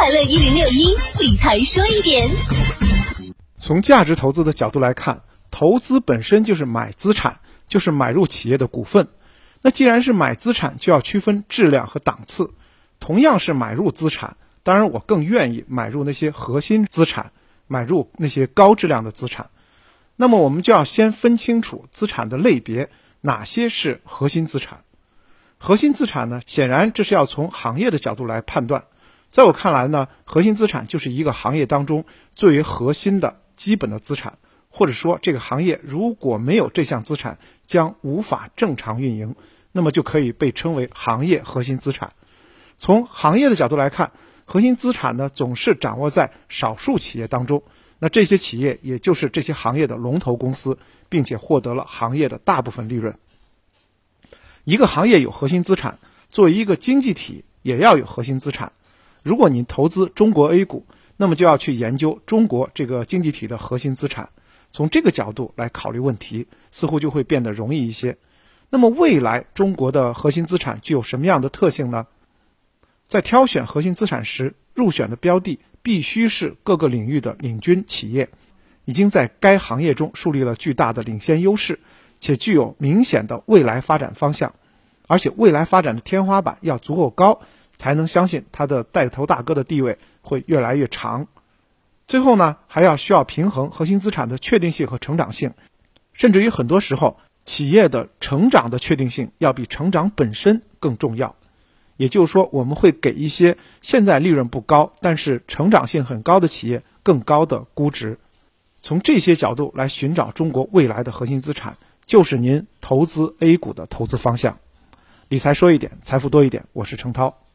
快乐一零六一理财说一点。从价值投资的角度来看，投资本身就是买资产，就是买入企业的股份。那既然是买资产，就要区分质量和档次。同样是买入资产，当然我更愿意买入那些核心资产，买入那些高质量的资产。那么我们就要先分清楚资产的类别，哪些是核心资产。核心资产呢，显然这是要从行业的角度来判断。在我看来呢，核心资产就是一个行业当中最为核心的基本的资产，或者说这个行业如果没有这项资产，将无法正常运营，那么就可以被称为行业核心资产。从行业的角度来看，核心资产呢总是掌握在少数企业当中，那这些企业也就是这些行业的龙头公司，并且获得了行业的大部分利润。一个行业有核心资产，作为一个经济体也要有核心资产。如果你投资中国 A 股，那么就要去研究中国这个经济体的核心资产，从这个角度来考虑问题，似乎就会变得容易一些。那么未来中国的核心资产具有什么样的特性呢？在挑选核心资产时，入选的标的必须是各个领域的领军企业，已经在该行业中树立了巨大的领先优势，且具有明显的未来发展方向。而且未来发展的天花板要足够高，才能相信他的带头大哥的地位会越来越长。最后呢，还要需要平衡核心资产的确定性和成长性，甚至于很多时候，企业的成长的确定性要比成长本身更重要。也就是说，我们会给一些现在利润不高，但是成长性很高的企业更高的估值。从这些角度来寻找中国未来的核心资产，就是您投资 A 股的投资方向。理财说一点，财富多一点。我是程涛。